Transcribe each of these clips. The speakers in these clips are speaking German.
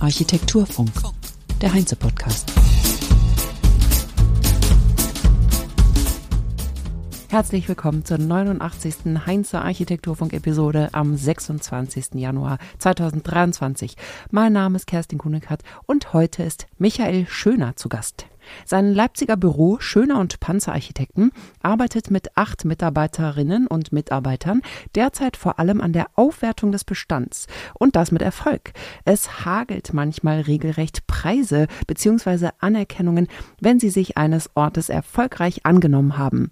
Architekturfunk. Architekturfunk, der Heinze-Podcast. Herzlich willkommen zur 89. Heinze Architekturfunk-Episode am 26. Januar 2023. Mein Name ist Kerstin Kunekat und heute ist Michael Schöner zu Gast. Sein Leipziger Büro Schöner und Panzerarchitekten arbeitet mit acht Mitarbeiterinnen und Mitarbeitern derzeit vor allem an der Aufwertung des Bestands und das mit Erfolg. Es hagelt manchmal regelrecht Preise bzw. Anerkennungen, wenn sie sich eines Ortes erfolgreich angenommen haben.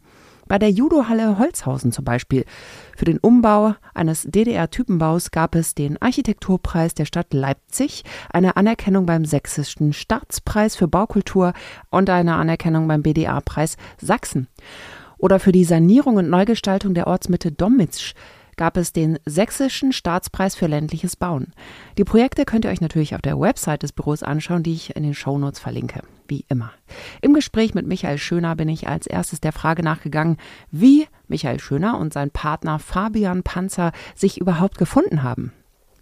Bei der Judohalle Holzhausen zum Beispiel. Für den Umbau eines DDR-Typenbaus gab es den Architekturpreis der Stadt Leipzig, eine Anerkennung beim Sächsischen Staatspreis für Baukultur und eine Anerkennung beim BDA-Preis Sachsen. Oder für die Sanierung und Neugestaltung der Ortsmitte Dommitsch gab es den Sächsischen Staatspreis für ländliches Bauen. Die Projekte könnt ihr euch natürlich auf der Website des Büros anschauen, die ich in den Shownotes verlinke, wie immer. Im Gespräch mit Michael Schöner bin ich als erstes der Frage nachgegangen, wie Michael Schöner und sein Partner Fabian Panzer sich überhaupt gefunden haben.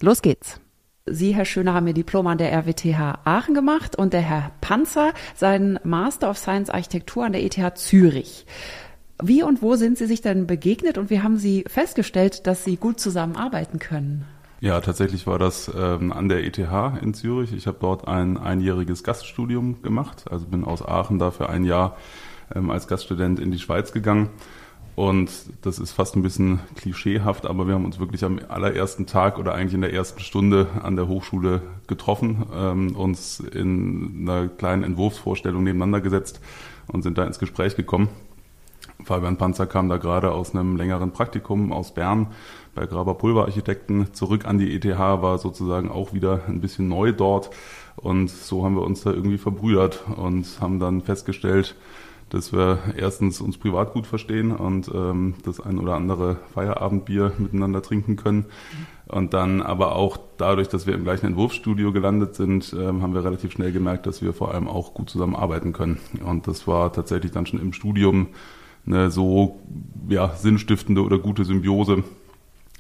Los geht's! Sie, Herr Schöner, haben Ihr Diplom an der RWTH Aachen gemacht und der Herr Panzer seinen Master of Science Architektur an der ETH Zürich. Wie und wo sind Sie sich denn begegnet und wie haben Sie festgestellt, dass Sie gut zusammenarbeiten können? Ja, tatsächlich war das ähm, an der ETH in Zürich. Ich habe dort ein einjähriges Gaststudium gemacht, also bin aus Aachen da für ein Jahr ähm, als Gaststudent in die Schweiz gegangen. Und das ist fast ein bisschen klischeehaft, aber wir haben uns wirklich am allerersten Tag oder eigentlich in der ersten Stunde an der Hochschule getroffen, ähm, uns in einer kleinen Entwurfsvorstellung nebeneinander gesetzt und sind da ins Gespräch gekommen. Fabian Panzer kam da gerade aus einem längeren Praktikum aus Bern bei Graber Pulverarchitekten zurück an die ETH, war sozusagen auch wieder ein bisschen neu dort. Und so haben wir uns da irgendwie verbrüdert und haben dann festgestellt, dass wir erstens uns privat gut verstehen und ähm, das ein oder andere Feierabendbier miteinander trinken können. Und dann aber auch dadurch, dass wir im gleichen Entwurfsstudio gelandet sind, ähm, haben wir relativ schnell gemerkt, dass wir vor allem auch gut zusammenarbeiten können. Und das war tatsächlich dann schon im Studium eine so ja, sinnstiftende oder gute Symbiose,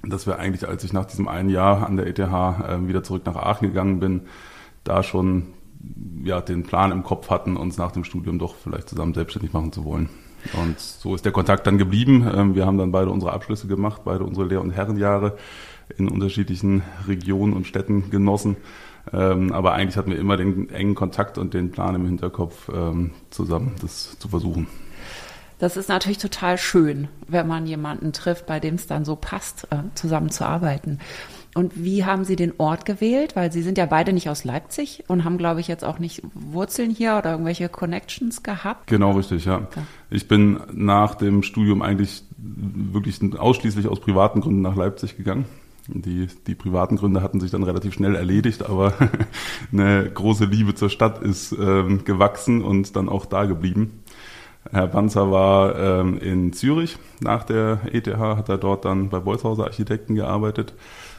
dass wir eigentlich, als ich nach diesem einen Jahr an der ETH äh, wieder zurück nach Aachen gegangen bin, da schon ja, den Plan im Kopf hatten, uns nach dem Studium doch vielleicht zusammen selbstständig machen zu wollen. Und so ist der Kontakt dann geblieben. Ähm, wir haben dann beide unsere Abschlüsse gemacht, beide unsere Lehr- und Herrenjahre in unterschiedlichen Regionen und Städten genossen. Ähm, aber eigentlich hatten wir immer den engen Kontakt und den Plan im Hinterkopf, ähm, zusammen das zu versuchen. Das ist natürlich total schön, wenn man jemanden trifft, bei dem es dann so passt, äh, zusammenzuarbeiten. Und wie haben Sie den Ort gewählt? Weil Sie sind ja beide nicht aus Leipzig und haben, glaube ich, jetzt auch nicht Wurzeln hier oder irgendwelche Connections gehabt. Genau, richtig, ja. ja. Ich bin nach dem Studium eigentlich wirklich ausschließlich aus privaten Gründen nach Leipzig gegangen. Die, die privaten Gründe hatten sich dann relativ schnell erledigt, aber eine große Liebe zur Stadt ist ähm, gewachsen und dann auch da geblieben. Herr Panzer war ähm, in Zürich nach der ETH, hat er dort dann bei Bolzhauser Architekten gearbeitet.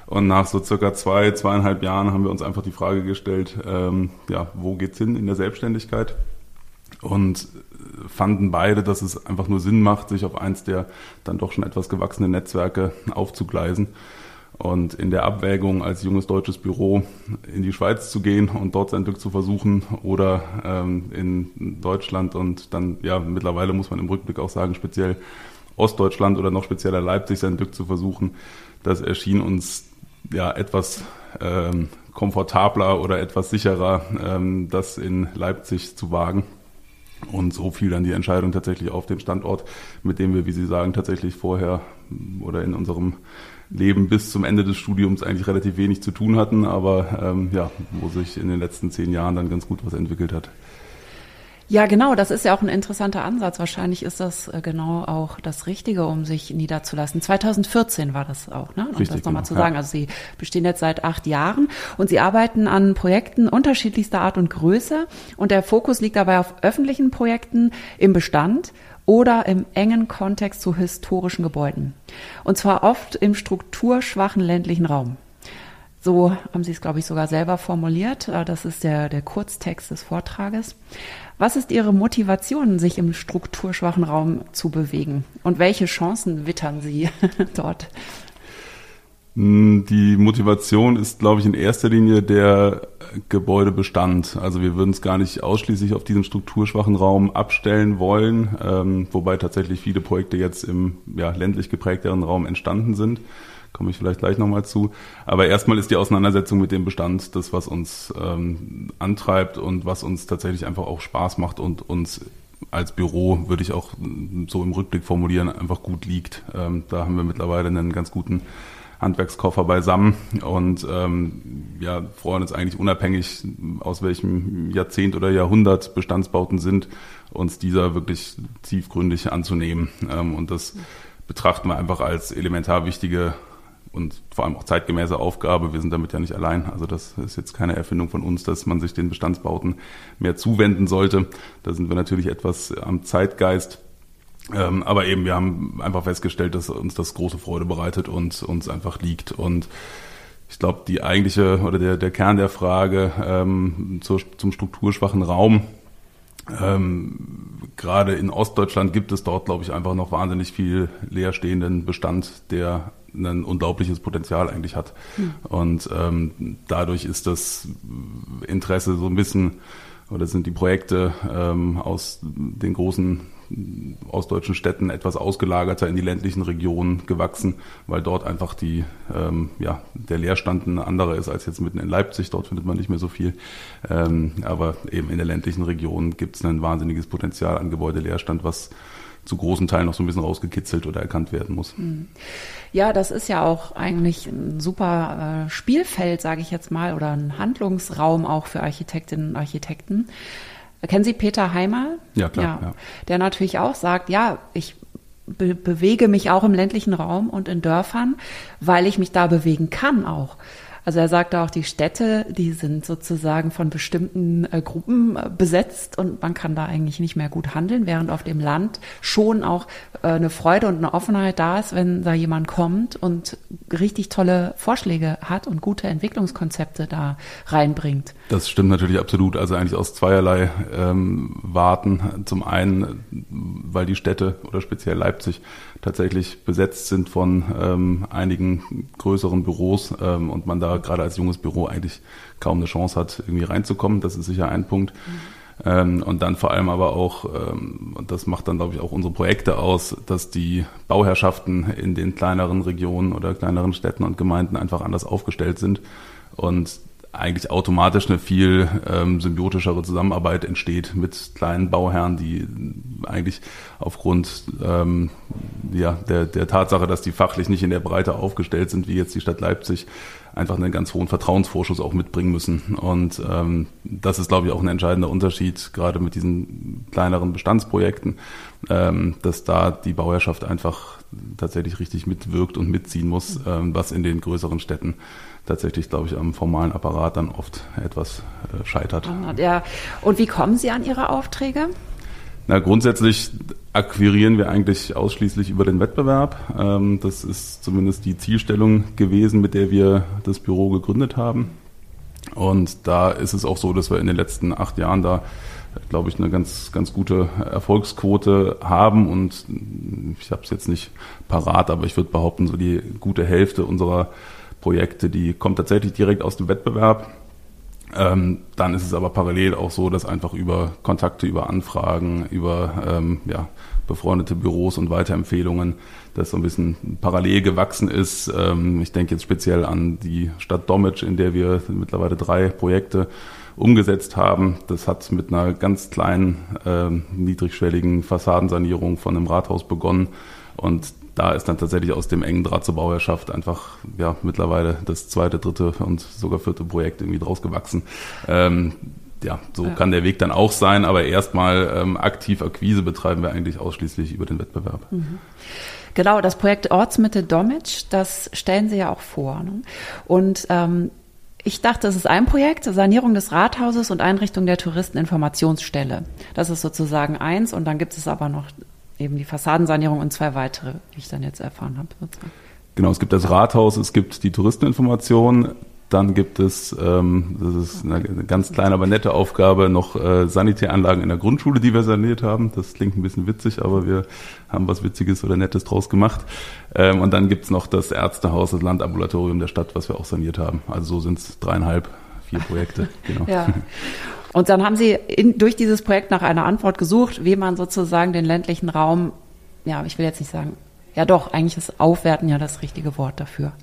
Und nach so circa zwei, zweieinhalb Jahren haben wir uns einfach die Frage gestellt, ähm, ja, wo geht's hin in der Selbstständigkeit? Und fanden beide, dass es einfach nur Sinn macht, sich auf eins der dann doch schon etwas gewachsenen Netzwerke aufzugleisen. Und in der Abwägung als junges deutsches Büro in die Schweiz zu gehen und dort sein Glück zu versuchen oder ähm, in Deutschland und dann, ja, mittlerweile muss man im Rückblick auch sagen, speziell Ostdeutschland oder noch spezieller Leipzig sein Glück zu versuchen, das erschien uns ja etwas ähm, komfortabler oder etwas sicherer, ähm, das in Leipzig zu wagen. Und so fiel dann die Entscheidung tatsächlich auf den Standort, mit dem wir, wie Sie sagen, tatsächlich vorher oder in unserem Leben bis zum Ende des Studiums eigentlich relativ wenig zu tun hatten, aber ähm, ja, wo sich in den letzten zehn Jahren dann ganz gut was entwickelt hat. Ja, genau, das ist ja auch ein interessanter Ansatz. Wahrscheinlich ist das äh, genau auch das Richtige, um sich niederzulassen. 2014 war das auch, ne? Um Richtig, das nochmal genau. zu sagen. Ja. Also Sie bestehen jetzt seit acht Jahren und Sie arbeiten an Projekten unterschiedlichster Art und Größe und der Fokus liegt dabei auf öffentlichen Projekten im Bestand oder im engen Kontext zu historischen Gebäuden. Und zwar oft im strukturschwachen ländlichen Raum. So haben Sie es, glaube ich, sogar selber formuliert. Äh, das ist der, der Kurztext des Vortrages. Was ist Ihre Motivation, sich im strukturschwachen Raum zu bewegen? Und welche Chancen wittern Sie dort? Hm, die Motivation ist, glaube ich, in erster Linie der Gebäudebestand. Also wir würden es gar nicht ausschließlich auf diesen strukturschwachen Raum abstellen wollen, ähm, wobei tatsächlich viele Projekte jetzt im ja, ländlich geprägteren Raum entstanden sind. Komme ich vielleicht gleich nochmal zu. Aber erstmal ist die Auseinandersetzung mit dem Bestand das, was uns ähm, antreibt und was uns tatsächlich einfach auch Spaß macht und uns als Büro, würde ich auch so im Rückblick formulieren, einfach gut liegt. Ähm, da haben wir mittlerweile einen ganz guten Handwerkskoffer beisammen und ähm, ja, freuen uns eigentlich unabhängig, aus welchem Jahrzehnt oder Jahrhundert Bestandsbauten sind, uns dieser wirklich tiefgründig anzunehmen. Ähm, und das betrachten wir einfach als elementar wichtige und vor allem auch zeitgemäße Aufgabe. Wir sind damit ja nicht allein. Also das ist jetzt keine Erfindung von uns, dass man sich den Bestandsbauten mehr zuwenden sollte. Da sind wir natürlich etwas am Zeitgeist. Ähm, aber eben, wir haben einfach festgestellt, dass uns das große Freude bereitet und uns einfach liegt. Und ich glaube, die eigentliche oder der, der Kern der Frage ähm, zur, zum strukturschwachen Raum, ähm, gerade in Ostdeutschland gibt es dort, glaube ich, einfach noch wahnsinnig viel leerstehenden Bestand, der ein unglaubliches Potenzial eigentlich hat. Mhm. Und ähm, dadurch ist das Interesse so ein bisschen oder sind die Projekte ähm, aus den großen ostdeutschen Städten etwas ausgelagerter in die ländlichen Regionen gewachsen, weil dort einfach die, ähm, ja, der Leerstand ein anderer ist als jetzt mitten in Leipzig. Dort findet man nicht mehr so viel. Ähm, aber eben in der ländlichen Region gibt es ein wahnsinniges Potenzial an Gebäudeleerstand, was zu großen Teilen noch so ein bisschen rausgekitzelt oder erkannt werden muss. Hm. Ja, das ist ja auch eigentlich ein super äh, Spielfeld, sage ich jetzt mal, oder ein Handlungsraum auch für Architektinnen und Architekten. Kennen Sie Peter Heimer? Ja, klar. Ja, ja. Der natürlich auch sagt, ja, ich be bewege mich auch im ländlichen Raum und in Dörfern, weil ich mich da bewegen kann auch. Also er sagte auch, die Städte, die sind sozusagen von bestimmten äh, Gruppen äh, besetzt und man kann da eigentlich nicht mehr gut handeln, während auf dem Land schon auch äh, eine Freude und eine Offenheit da ist, wenn da jemand kommt und richtig tolle Vorschläge hat und gute Entwicklungskonzepte da reinbringt. Das stimmt natürlich absolut. Also eigentlich aus zweierlei ähm, Warten. Zum einen, weil die Städte oder speziell Leipzig tatsächlich besetzt sind von ähm, einigen größeren Büros ähm, und man da gerade als junges Büro eigentlich kaum eine Chance hat, irgendwie reinzukommen. Das ist sicher ein Punkt. Mhm. Ähm, und dann vor allem aber auch, ähm, und das macht dann, glaube ich, auch unsere Projekte aus, dass die Bauherrschaften in den kleineren Regionen oder kleineren Städten und Gemeinden einfach anders aufgestellt sind. Und eigentlich automatisch eine viel ähm, symbiotischere Zusammenarbeit entsteht mit kleinen Bauherren, die eigentlich aufgrund ähm, ja, der, der Tatsache, dass die fachlich nicht in der Breite aufgestellt sind, wie jetzt die Stadt Leipzig, einfach einen ganz hohen Vertrauensvorschuss auch mitbringen müssen. Und ähm, das ist, glaube ich, auch ein entscheidender Unterschied, gerade mit diesen kleineren Bestandsprojekten, ähm, dass da die Bauherrschaft einfach tatsächlich richtig mitwirkt und mitziehen muss, ähm, was in den größeren Städten tatsächlich, glaube ich, am formalen Apparat dann oft etwas äh, scheitert. Ja. Und wie kommen Sie an Ihre Aufträge? Na, grundsätzlich akquirieren wir eigentlich ausschließlich über den Wettbewerb. Ähm, das ist zumindest die Zielstellung gewesen, mit der wir das Büro gegründet haben. Und da ist es auch so, dass wir in den letzten acht Jahren da, glaube ich, eine ganz, ganz gute Erfolgsquote haben. Und ich habe es jetzt nicht parat, aber ich würde behaupten, so die gute Hälfte unserer Projekte, die kommt tatsächlich direkt aus dem Wettbewerb. Ähm, dann ist es aber parallel auch so, dass einfach über Kontakte, über Anfragen, über ähm, ja, befreundete Büros und Weiterempfehlungen das so ein bisschen parallel gewachsen ist. Ähm, ich denke jetzt speziell an die Stadt Dommitsch, in der wir mittlerweile drei Projekte umgesetzt haben. Das hat mit einer ganz kleinen, äh, niedrigschwelligen Fassadensanierung von einem Rathaus begonnen. Und da ist dann tatsächlich aus dem engen Draht zur Bauherrschaft einfach ja mittlerweile das zweite, dritte und sogar vierte Projekt irgendwie draus gewachsen. Ähm, ja, so ja. kann der Weg dann auch sein, aber erstmal ähm, aktiv Akquise betreiben wir eigentlich ausschließlich über den Wettbewerb. Mhm. Genau, das Projekt Ortsmitte Dommitsch, das stellen Sie ja auch vor. Ne? Und ähm, ich dachte, es ist ein Projekt, Sanierung des Rathauses und Einrichtung der Touristeninformationsstelle. Das ist sozusagen eins und dann gibt es aber noch eben die Fassadensanierung und zwei weitere, die ich dann jetzt erfahren habe. Genau, es gibt das Rathaus, es gibt die Touristeninformation. Dann gibt es, ähm, das ist eine ganz kleine, aber nette Aufgabe, noch äh, Sanitäranlagen in der Grundschule, die wir saniert haben. Das klingt ein bisschen witzig, aber wir haben was Witziges oder Nettes draus gemacht. Ähm, und dann gibt's noch das Ärztehaus, das Landambulatorium der Stadt, was wir auch saniert haben. Also so sind es dreieinhalb, vier Projekte. Genau. Ja. Und dann haben Sie in, durch dieses Projekt nach einer Antwort gesucht, wie man sozusagen den ländlichen Raum, ja, ich will jetzt nicht sagen, ja doch, eigentlich ist Aufwerten ja das richtige Wort dafür.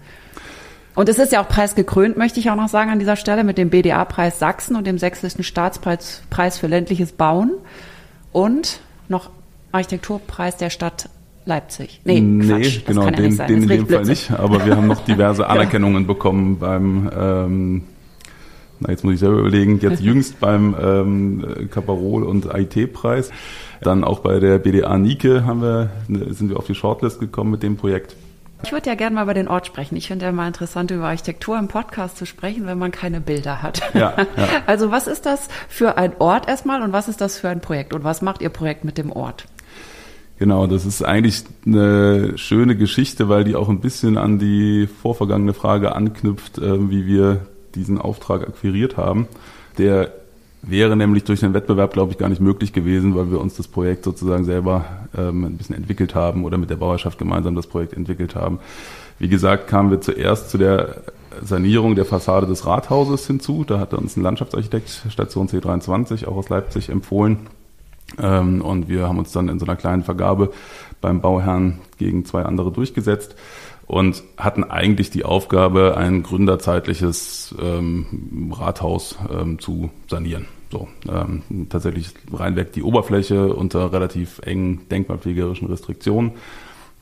Und es ist ja auch preisgekrönt, möchte ich auch noch sagen an dieser Stelle, mit dem BDA-Preis Sachsen und dem Sächsischen Staatspreis Preis für ländliches Bauen und noch Architekturpreis der Stadt Leipzig. Nee, nee Quatsch, genau, den, den in dem Fall nicht. Aber wir haben noch diverse Anerkennungen bekommen beim, ähm, na jetzt muss ich selber überlegen, jetzt jüngst beim ähm, Caparol und IT-Preis. Dann auch bei der BDA Nike haben wir, sind wir auf die Shortlist gekommen mit dem Projekt. Ich würde ja gerne mal über den Ort sprechen. Ich finde ja mal interessant, über Architektur im Podcast zu sprechen, wenn man keine Bilder hat. Ja, ja. Also was ist das für ein Ort erstmal und was ist das für ein Projekt und was macht Ihr Projekt mit dem Ort? Genau, das ist eigentlich eine schöne Geschichte, weil die auch ein bisschen an die vorvergangene Frage anknüpft, äh, wie wir diesen Auftrag akquiriert haben. Der wäre nämlich durch den Wettbewerb, glaube ich, gar nicht möglich gewesen, weil wir uns das Projekt sozusagen selber ähm, ein bisschen entwickelt haben oder mit der Bauerschaft gemeinsam das Projekt entwickelt haben. Wie gesagt, kamen wir zuerst zu der Sanierung der Fassade des Rathauses hinzu. Da hatte uns ein Landschaftsarchitekt Station C23 auch aus Leipzig empfohlen. Ähm, und wir haben uns dann in so einer kleinen Vergabe beim Bauherrn gegen zwei andere durchgesetzt und hatten eigentlich die Aufgabe, ein gründerzeitliches ähm, Rathaus ähm, zu sanieren. So, ähm, tatsächlich reinweg die Oberfläche unter relativ engen denkmalpflegerischen Restriktionen.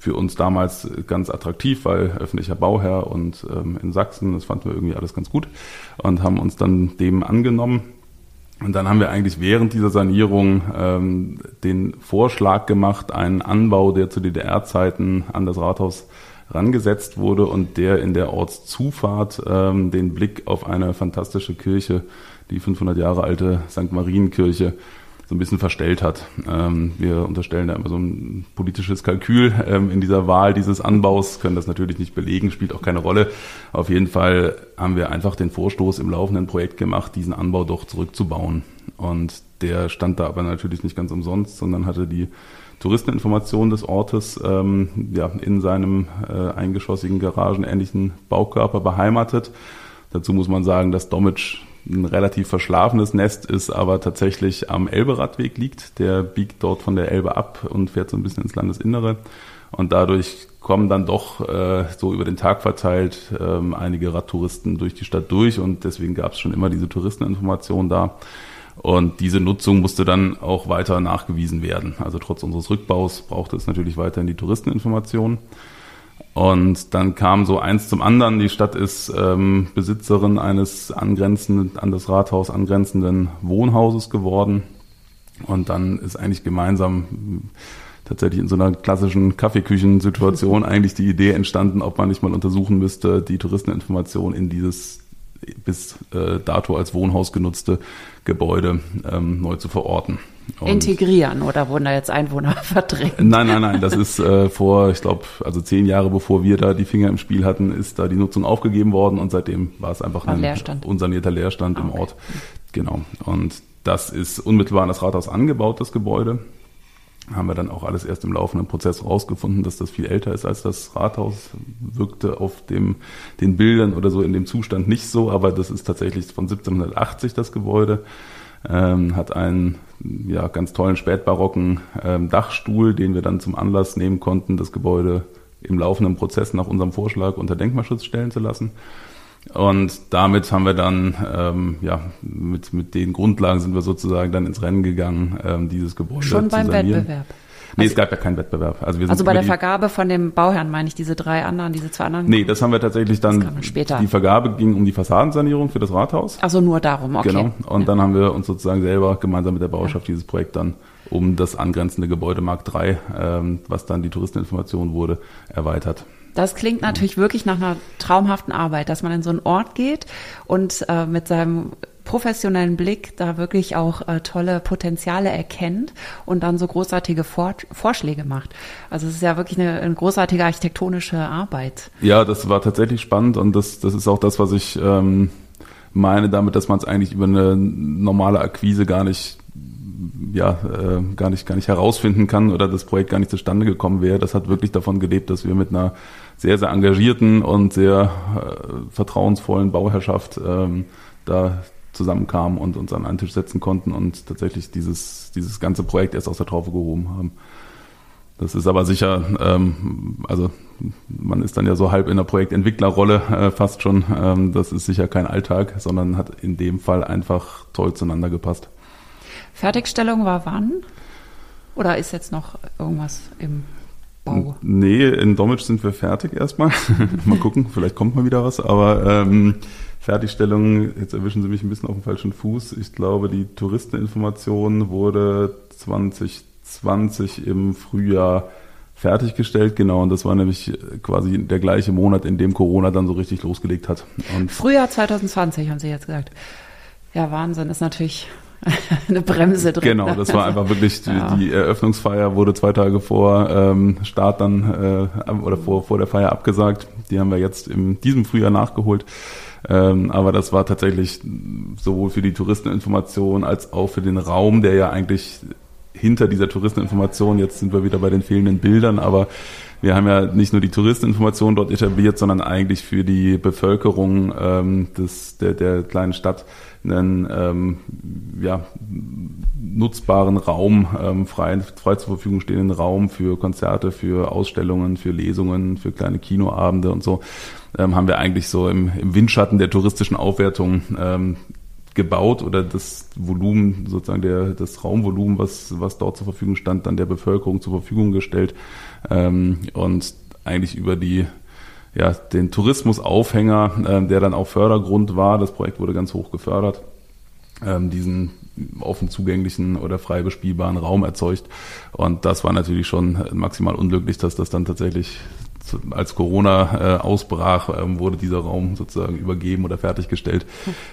Für uns damals ganz attraktiv, weil öffentlicher Bauherr und ähm, in Sachsen, das fanden wir irgendwie alles ganz gut und haben uns dann dem angenommen. Und dann haben wir eigentlich während dieser Sanierung ähm, den Vorschlag gemacht, einen Anbau, der zu DDR-Zeiten an das Rathaus rangesetzt wurde und der in der Ortszufahrt ähm, den Blick auf eine fantastische Kirche, die 500 Jahre alte St. Marienkirche, so ein bisschen verstellt hat. Ähm, wir unterstellen da immer so ein politisches Kalkül ähm, in dieser Wahl dieses Anbaus, können das natürlich nicht belegen, spielt auch keine Rolle. Auf jeden Fall haben wir einfach den Vorstoß im laufenden Projekt gemacht, diesen Anbau doch zurückzubauen. Und der stand da aber natürlich nicht ganz umsonst, sondern hatte die Touristeninformation des Ortes ähm, ja, in seinem äh, eingeschossigen garagenähnlichen Baukörper beheimatet. Dazu muss man sagen, dass Domitsch ein relativ verschlafenes Nest ist, aber tatsächlich am Elberadweg liegt. Der biegt dort von der Elbe ab und fährt so ein bisschen ins Landesinnere. Und dadurch kommen dann doch äh, so über den Tag verteilt ähm, einige Radtouristen durch die Stadt durch und deswegen gab es schon immer diese Touristeninformation da. Und diese Nutzung musste dann auch weiter nachgewiesen werden. Also trotz unseres Rückbaus brauchte es natürlich weiterhin die Touristeninformation. Und dann kam so eins zum anderen. Die Stadt ist ähm, Besitzerin eines angrenzenden, an das Rathaus angrenzenden Wohnhauses geworden. Und dann ist eigentlich gemeinsam tatsächlich in so einer klassischen Kaffeeküchensituation eigentlich die Idee entstanden, ob man nicht mal untersuchen müsste, die Touristeninformation in dieses bis äh, dato als Wohnhaus genutzte Gebäude ähm, neu zu verorten. Und Integrieren oder wurden da jetzt Einwohner verdrängt? Nein, nein, nein. Das ist äh, vor, ich glaube, also zehn Jahre bevor wir da die Finger im Spiel hatten, ist da die Nutzung aufgegeben worden und seitdem war es einfach war ein Leerstand. unsanierter Leerstand okay. im Ort. Genau. Und das ist unmittelbar an das Rathaus angebaut, das Gebäude haben wir dann auch alles erst im laufenden Prozess rausgefunden, dass das viel älter ist als das Rathaus. Wirkte auf dem, den Bildern oder so in dem Zustand nicht so, aber das ist tatsächlich von 1780 das Gebäude. Ähm, hat einen ja, ganz tollen spätbarocken ähm, Dachstuhl, den wir dann zum Anlass nehmen konnten, das Gebäude im laufenden Prozess nach unserem Vorschlag unter Denkmalschutz stellen zu lassen. Und damit haben wir dann, ähm, ja, mit, mit den Grundlagen sind wir sozusagen dann ins Rennen gegangen, ähm, dieses Gebäude Schon beim zu sanieren. Wettbewerb? Nee, also, es gab ja keinen Wettbewerb. Also, wir sind also bei der Vergabe von dem Bauherrn meine ich diese drei anderen, diese zwei anderen? Nee, das haben wir tatsächlich dann, später. die Vergabe ging um die Fassadensanierung für das Rathaus. Also nur darum, okay. Genau, und ja. dann haben wir uns sozusagen selber gemeinsam mit der Bauschaft ja. dieses Projekt dann um das angrenzende Gebäude Mark III, ähm, was dann die Touristeninformation wurde, erweitert. Das klingt natürlich wirklich nach einer traumhaften Arbeit, dass man in so einen Ort geht und äh, mit seinem professionellen Blick da wirklich auch äh, tolle Potenziale erkennt und dann so großartige Vor Vorschläge macht. Also es ist ja wirklich eine, eine, großartige architektonische Arbeit. Ja, das war tatsächlich spannend und das, das ist auch das, was ich ähm, meine damit, dass man es eigentlich über eine normale Akquise gar nicht ja, äh, gar nicht, gar nicht herausfinden kann oder das Projekt gar nicht zustande gekommen wäre. Das hat wirklich davon gelebt, dass wir mit einer sehr, sehr engagierten und sehr äh, vertrauensvollen Bauherrschaft ähm, da zusammenkamen und uns an einen Tisch setzen konnten und tatsächlich dieses, dieses ganze Projekt erst aus der Traufe gehoben haben. Das ist aber sicher, ähm, also man ist dann ja so halb in der Projektentwicklerrolle äh, fast schon. Ähm, das ist sicher kein Alltag, sondern hat in dem Fall einfach toll zueinander gepasst. Fertigstellung war wann? Oder ist jetzt noch irgendwas im Bau? Nee, in Domitsch sind wir fertig erstmal. mal gucken, vielleicht kommt mal wieder was. Aber ähm, Fertigstellung, jetzt erwischen Sie mich ein bisschen auf dem falschen Fuß. Ich glaube, die Touristeninformation wurde 2020 im Frühjahr fertiggestellt, genau. Und das war nämlich quasi der gleiche Monat, in dem Corona dann so richtig losgelegt hat. Und Frühjahr 2020 haben Sie jetzt gesagt. Ja, Wahnsinn, ist natürlich eine Bremse drin. Genau, das war einfach wirklich die, ja. die Eröffnungsfeier wurde zwei Tage vor ähm, Start dann äh, oder vor, vor der Feier abgesagt. Die haben wir jetzt in diesem Frühjahr nachgeholt. Ähm, aber das war tatsächlich sowohl für die Touristeninformation als auch für den Raum, der ja eigentlich hinter dieser Touristeninformation, jetzt sind wir wieder bei den fehlenden Bildern, aber wir haben ja nicht nur die Touristeninformation dort etabliert, sondern eigentlich für die Bevölkerung ähm, des, der, der kleinen Stadt einen ähm, ja, nutzbaren Raum, ähm, frei, frei zur Verfügung stehenden Raum für Konzerte, für Ausstellungen, für Lesungen, für kleine Kinoabende und so, ähm, haben wir eigentlich so im, im Windschatten der touristischen Aufwertung ähm, gebaut oder das Volumen, sozusagen der, das Raumvolumen, was, was dort zur Verfügung stand, dann der Bevölkerung zur Verfügung gestellt ähm, und eigentlich über die ja, den Tourismusaufhänger, äh, der dann auch Fördergrund war. Das Projekt wurde ganz hoch gefördert. Ähm, diesen offen zugänglichen oder frei bespielbaren Raum erzeugt. Und das war natürlich schon maximal unglücklich, dass das dann tatsächlich als Corona äh, ausbrach, ähm, wurde dieser Raum sozusagen übergeben oder fertiggestellt,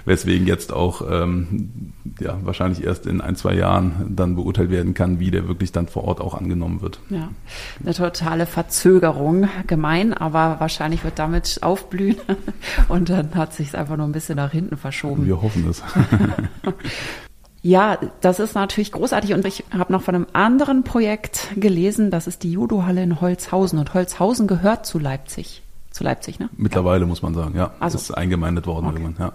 weswegen jetzt auch ähm, ja, wahrscheinlich erst in ein, zwei Jahren dann beurteilt werden kann, wie der wirklich dann vor Ort auch angenommen wird. Ja, eine totale Verzögerung, gemein, aber wahrscheinlich wird damit aufblühen und dann hat sich es einfach nur ein bisschen nach hinten verschoben. Wir hoffen es. Ja, das ist natürlich großartig und ich habe noch von einem anderen Projekt gelesen, das ist die Judohalle in Holzhausen und Holzhausen gehört zu Leipzig. Zu Leipzig, ne? Mittlerweile muss man sagen, ja. Also, ist eingemeindet worden okay. irgendwann, ja.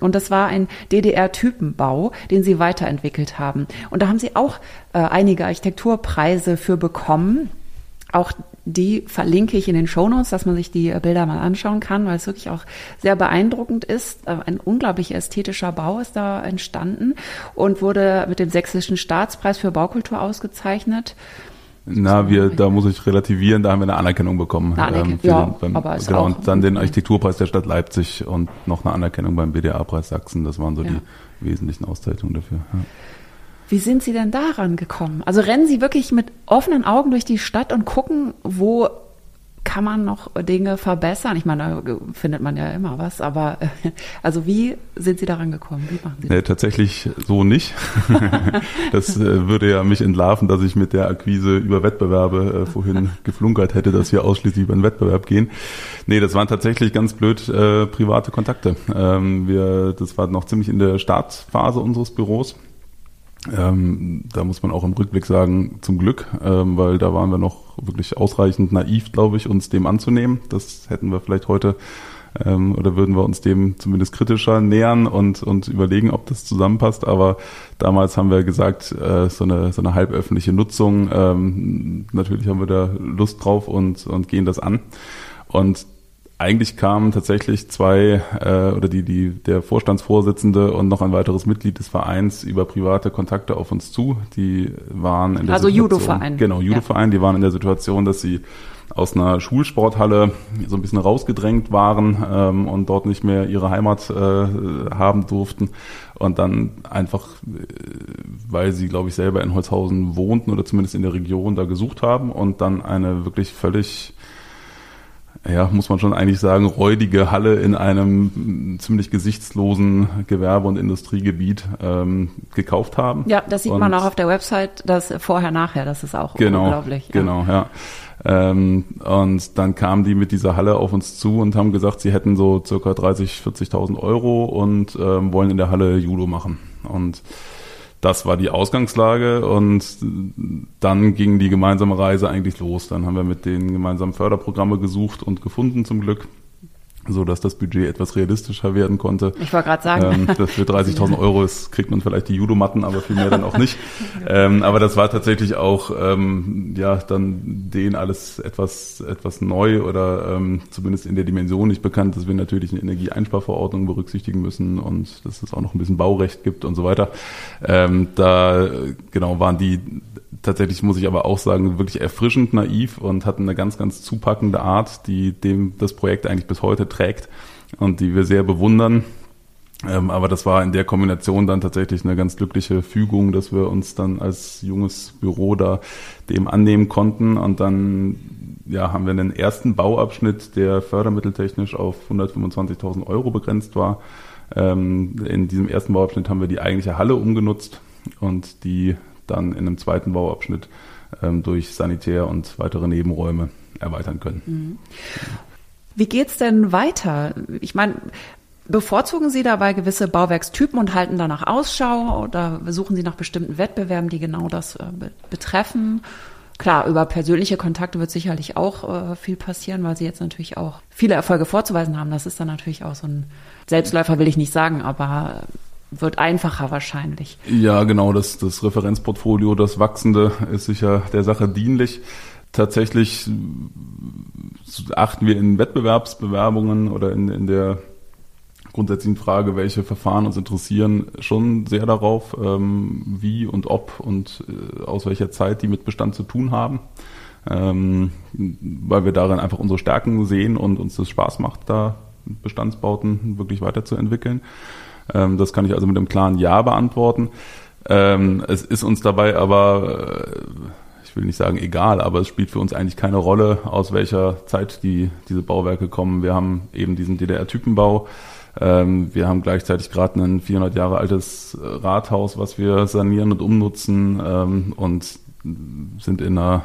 Und das war ein DDR-Typenbau, den sie weiterentwickelt haben. Und da haben sie auch äh, einige Architekturpreise für bekommen. Auch die verlinke ich in den Shownotes, dass man sich die Bilder mal anschauen kann, weil es wirklich auch sehr beeindruckend ist. Äh, ein unglaublich ästhetischer Bau ist da entstanden und wurde mit dem Sächsischen Staatspreis für Baukultur ausgezeichnet. Na, wir, da muss ich relativieren, da haben wir eine Anerkennung bekommen. Eine Anerkennung, ähm, ja, den, beim, aber genau, und dann den Architekturpreis der Stadt Leipzig und noch eine Anerkennung beim BDA-Preis Sachsen. Das waren so ja. die wesentlichen Auszeichnungen dafür. Ja. Wie sind Sie denn daran gekommen? Also rennen Sie wirklich mit offenen Augen durch die Stadt und gucken, wo kann man noch Dinge verbessern? Ich meine, da findet man ja immer was, aber also wie sind Sie daran gekommen? Wie machen Sie das? Nee, tatsächlich so nicht. das äh, würde ja mich entlarven, dass ich mit der Akquise über Wettbewerbe äh, vorhin geflunkert hätte, dass wir ausschließlich über einen Wettbewerb gehen. Nee, das waren tatsächlich ganz blöd äh, private Kontakte. Ähm, wir, das war noch ziemlich in der Startphase unseres Büros. Ähm, da muss man auch im Rückblick sagen, zum Glück, ähm, weil da waren wir noch wirklich ausreichend naiv, glaube ich, uns dem anzunehmen. Das hätten wir vielleicht heute ähm, oder würden wir uns dem zumindest kritischer nähern und, und überlegen, ob das zusammenpasst. Aber damals haben wir gesagt, äh, so, eine, so eine halböffentliche Nutzung, ähm, natürlich haben wir da Lust drauf und, und gehen das an. Und eigentlich kamen tatsächlich zwei äh, oder die, die, der Vorstandsvorsitzende und noch ein weiteres Mitglied des Vereins über private Kontakte auf uns zu. Die waren in der also Judo-Verein. Genau, Judo-Verein, ja. die waren in der Situation, dass sie aus einer Schulsporthalle so ein bisschen rausgedrängt waren ähm, und dort nicht mehr ihre Heimat äh, haben durften und dann einfach, äh, weil sie, glaube ich, selber in Holzhausen wohnten oder zumindest in der Region da gesucht haben und dann eine wirklich völlig ja, muss man schon eigentlich sagen, räudige Halle in einem ziemlich gesichtslosen Gewerbe- und Industriegebiet ähm, gekauft haben. Ja, das sieht und man auch auf der Website, das vorher, nachher, das ist auch genau, unglaublich. Genau, ja. Ähm, und dann kamen die mit dieser Halle auf uns zu und haben gesagt, sie hätten so circa 30, 40.000 Euro und ähm, wollen in der Halle Judo machen. Und das war die Ausgangslage und dann ging die gemeinsame Reise eigentlich los. Dann haben wir mit den gemeinsamen Förderprogramme gesucht und gefunden zum Glück so dass das Budget etwas realistischer werden konnte. Ich wollte gerade sagen. Ähm, das für 30.000 Euro ist, kriegt man vielleicht die Judomatten, aber viel mehr dann auch nicht. ähm, aber das war tatsächlich auch, ähm, ja, dann denen alles etwas, etwas neu oder ähm, zumindest in der Dimension nicht bekannt, dass wir natürlich eine Energieeinsparverordnung berücksichtigen müssen und dass es auch noch ein bisschen Baurecht gibt und so weiter. Ähm, da, genau, waren die tatsächlich muss ich aber auch sagen, wirklich erfrischend naiv und hatten eine ganz, ganz zupackende Art, die dem das Projekt eigentlich bis heute trägt und die wir sehr bewundern. Ähm, aber das war in der Kombination dann tatsächlich eine ganz glückliche Fügung, dass wir uns dann als junges Büro da dem annehmen konnten. Und dann ja, haben wir einen ersten Bauabschnitt, der fördermitteltechnisch auf 125.000 Euro begrenzt war. Ähm, in diesem ersten Bauabschnitt haben wir die eigentliche Halle umgenutzt und die dann in einem zweiten Bauabschnitt ähm, durch Sanitär und weitere Nebenräume erweitern können. Mhm. Wie geht's denn weiter? Ich meine, bevorzugen Sie dabei gewisse Bauwerkstypen und halten danach Ausschau oder suchen Sie nach bestimmten Wettbewerben, die genau das äh, betreffen? Klar, über persönliche Kontakte wird sicherlich auch äh, viel passieren, weil Sie jetzt natürlich auch viele Erfolge vorzuweisen haben. Das ist dann natürlich auch so ein Selbstläufer, will ich nicht sagen, aber wird einfacher wahrscheinlich. Ja, genau, das, das Referenzportfolio, das wachsende, ist sicher der Sache dienlich. Tatsächlich achten wir in Wettbewerbsbewerbungen oder in, in der grundsätzlichen Frage, welche Verfahren uns interessieren, schon sehr darauf, ähm, wie und ob und äh, aus welcher Zeit die mit Bestand zu tun haben. Ähm, weil wir darin einfach unsere Stärken sehen und uns das Spaß macht, da Bestandsbauten wirklich weiterzuentwickeln. Ähm, das kann ich also mit einem klaren Ja beantworten. Ähm, es ist uns dabei aber, äh, will nicht sagen egal, aber es spielt für uns eigentlich keine Rolle, aus welcher Zeit die, diese Bauwerke kommen. Wir haben eben diesen DDR-Typenbau. Ähm, wir haben gleichzeitig gerade ein 400 Jahre altes äh, Rathaus, was wir sanieren und umnutzen ähm, und sind in einer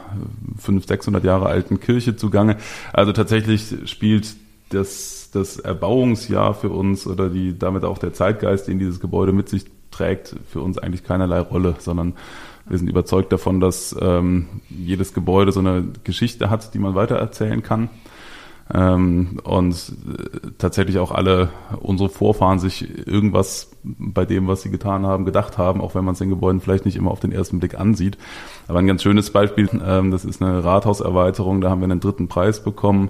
500, 600 Jahre alten Kirche zugange. Also tatsächlich spielt das das Erbauungsjahr für uns oder die, damit auch der Zeitgeist, den dieses Gebäude mit sich trägt, für uns eigentlich keinerlei Rolle, sondern wir sind überzeugt davon, dass ähm, jedes Gebäude so eine Geschichte hat, die man weitererzählen kann. Ähm, und äh, tatsächlich auch alle unsere Vorfahren sich irgendwas bei dem, was sie getan haben, gedacht haben, auch wenn man es den Gebäuden vielleicht nicht immer auf den ersten Blick ansieht. Aber ein ganz schönes Beispiel, ähm, das ist eine Rathauserweiterung, da haben wir einen dritten Preis bekommen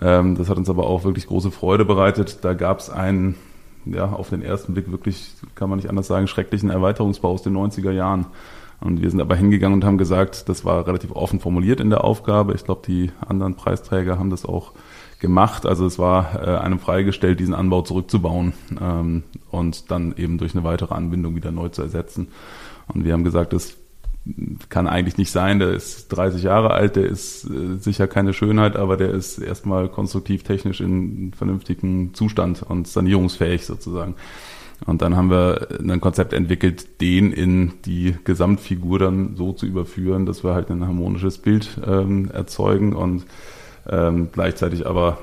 ähm, das hat uns aber auch wirklich große Freude bereitet. Da gab es einen, ja, auf den ersten Blick wirklich, kann man nicht anders sagen, schrecklichen Erweiterungsbau aus den 90er Jahren. Und wir sind aber hingegangen und haben gesagt, das war relativ offen formuliert in der Aufgabe. Ich glaube, die anderen Preisträger haben das auch gemacht. Also es war äh, einem freigestellt, diesen Anbau zurückzubauen ähm, und dann eben durch eine weitere Anbindung wieder neu zu ersetzen. Und wir haben gesagt, das kann eigentlich nicht sein. Der ist 30 Jahre alt, der ist äh, sicher keine Schönheit, aber der ist erstmal konstruktiv technisch in vernünftigen Zustand und sanierungsfähig sozusagen. Und dann haben wir ein Konzept entwickelt, den in die Gesamtfigur dann so zu überführen, dass wir halt ein harmonisches Bild ähm, erzeugen und ähm, gleichzeitig aber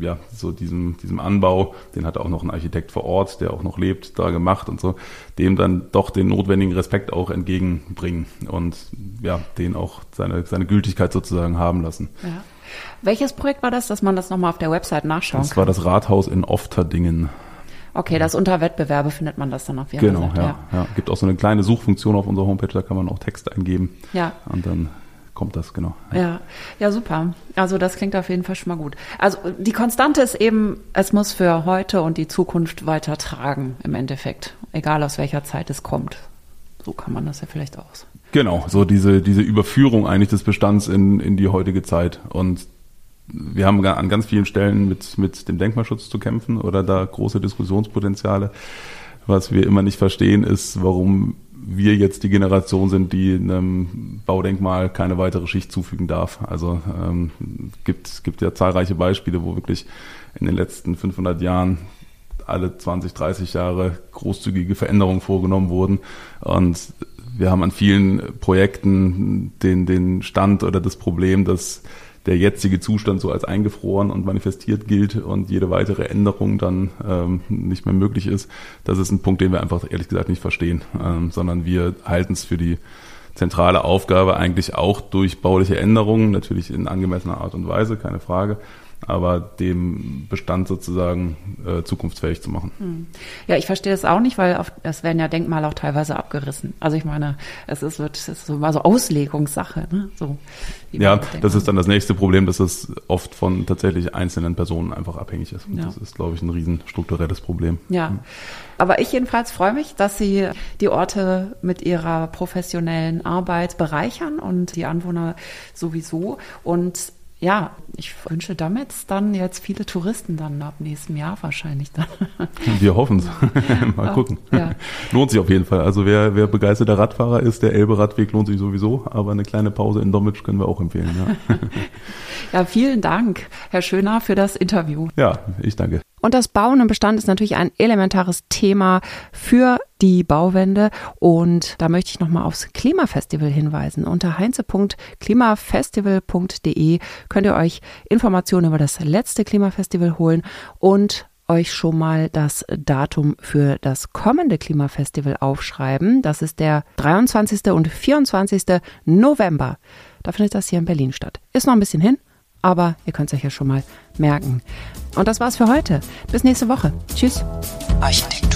ja so diesem diesem Anbau, den hat auch noch ein Architekt vor Ort, der auch noch lebt, da gemacht und so, dem dann doch den notwendigen Respekt auch entgegenbringen und ja den auch seine seine Gültigkeit sozusagen haben lassen. Ja. Welches Projekt war das, dass man das nochmal auf der Website nachschauen das kann? Das war das Rathaus in Ofterdingen. Okay, das unter Wettbewerbe findet man das dann auf jeden Fall. Genau, ja, ja. ja. Gibt auch so eine kleine Suchfunktion auf unserer Homepage, da kann man auch Text eingeben. Ja. Und dann kommt das, genau. Ja. ja, super. Also das klingt auf jeden Fall schon mal gut. Also die Konstante ist eben, es muss für heute und die Zukunft weiter tragen im Endeffekt, egal aus welcher Zeit es kommt. So kann man das ja vielleicht auch. Genau, so diese, diese Überführung eigentlich des Bestands in, in die heutige Zeit. Und wir haben an ganz vielen Stellen mit, mit dem Denkmalschutz zu kämpfen oder da große Diskussionspotenziale. Was wir immer nicht verstehen, ist, warum wir jetzt die Generation sind, die einem Baudenkmal keine weitere Schicht zufügen darf. Also ähm, gibt gibt ja zahlreiche Beispiele, wo wirklich in den letzten 500 Jahren alle 20, 30 Jahre großzügige Veränderungen vorgenommen wurden und wir haben an vielen Projekten den, den Stand oder das Problem, dass der jetzige Zustand so als eingefroren und manifestiert gilt und jede weitere Änderung dann ähm, nicht mehr möglich ist, das ist ein Punkt, den wir einfach ehrlich gesagt nicht verstehen, ähm, sondern wir halten es für die zentrale Aufgabe eigentlich auch durch bauliche Änderungen, natürlich in angemessener Art und Weise, keine Frage, aber dem Bestand sozusagen äh, zukunftsfähig zu machen. Hm. Ja, ich verstehe das auch nicht, weil auf, es werden ja Denkmale auch teilweise abgerissen. Also ich meine, es ist, wird, es ist so mal so Auslegungssache. Ne? So, ja, das ist dann das nächste Problem, dass es oft von tatsächlich einzelnen Personen einfach abhängig ist. Und ja. das ist, glaube ich, ein riesen strukturelles Problem. Ja. Hm. Aber ich jedenfalls freue mich, dass Sie die Orte mit Ihrer professionellen Arbeit bereichern und die Anwohner sowieso. Und ja, ich wünsche damit dann jetzt viele Touristen dann ab nächstem Jahr wahrscheinlich dann. Wir hoffen es. Mal gucken. Ja. Lohnt sich auf jeden Fall. Also wer, wer begeisterter Radfahrer ist, der Elbe-Radweg lohnt sich sowieso, aber eine kleine Pause in Domitsch können wir auch empfehlen. Ja. ja, vielen Dank, Herr Schöner, für das Interview. Ja, ich danke. Und das Bauen im Bestand ist natürlich ein elementares Thema für die Bauwende. Und da möchte ich nochmal aufs Klimafestival hinweisen. Unter heinze.klimafestival.de könnt ihr euch Informationen über das letzte Klimafestival holen und euch schon mal das Datum für das kommende Klimafestival aufschreiben. Das ist der 23. und 24. November. Da findet das hier in Berlin statt. Ist noch ein bisschen hin, aber ihr könnt es euch ja schon mal merken. Und das war's für heute. Bis nächste Woche. Tschüss. Architektur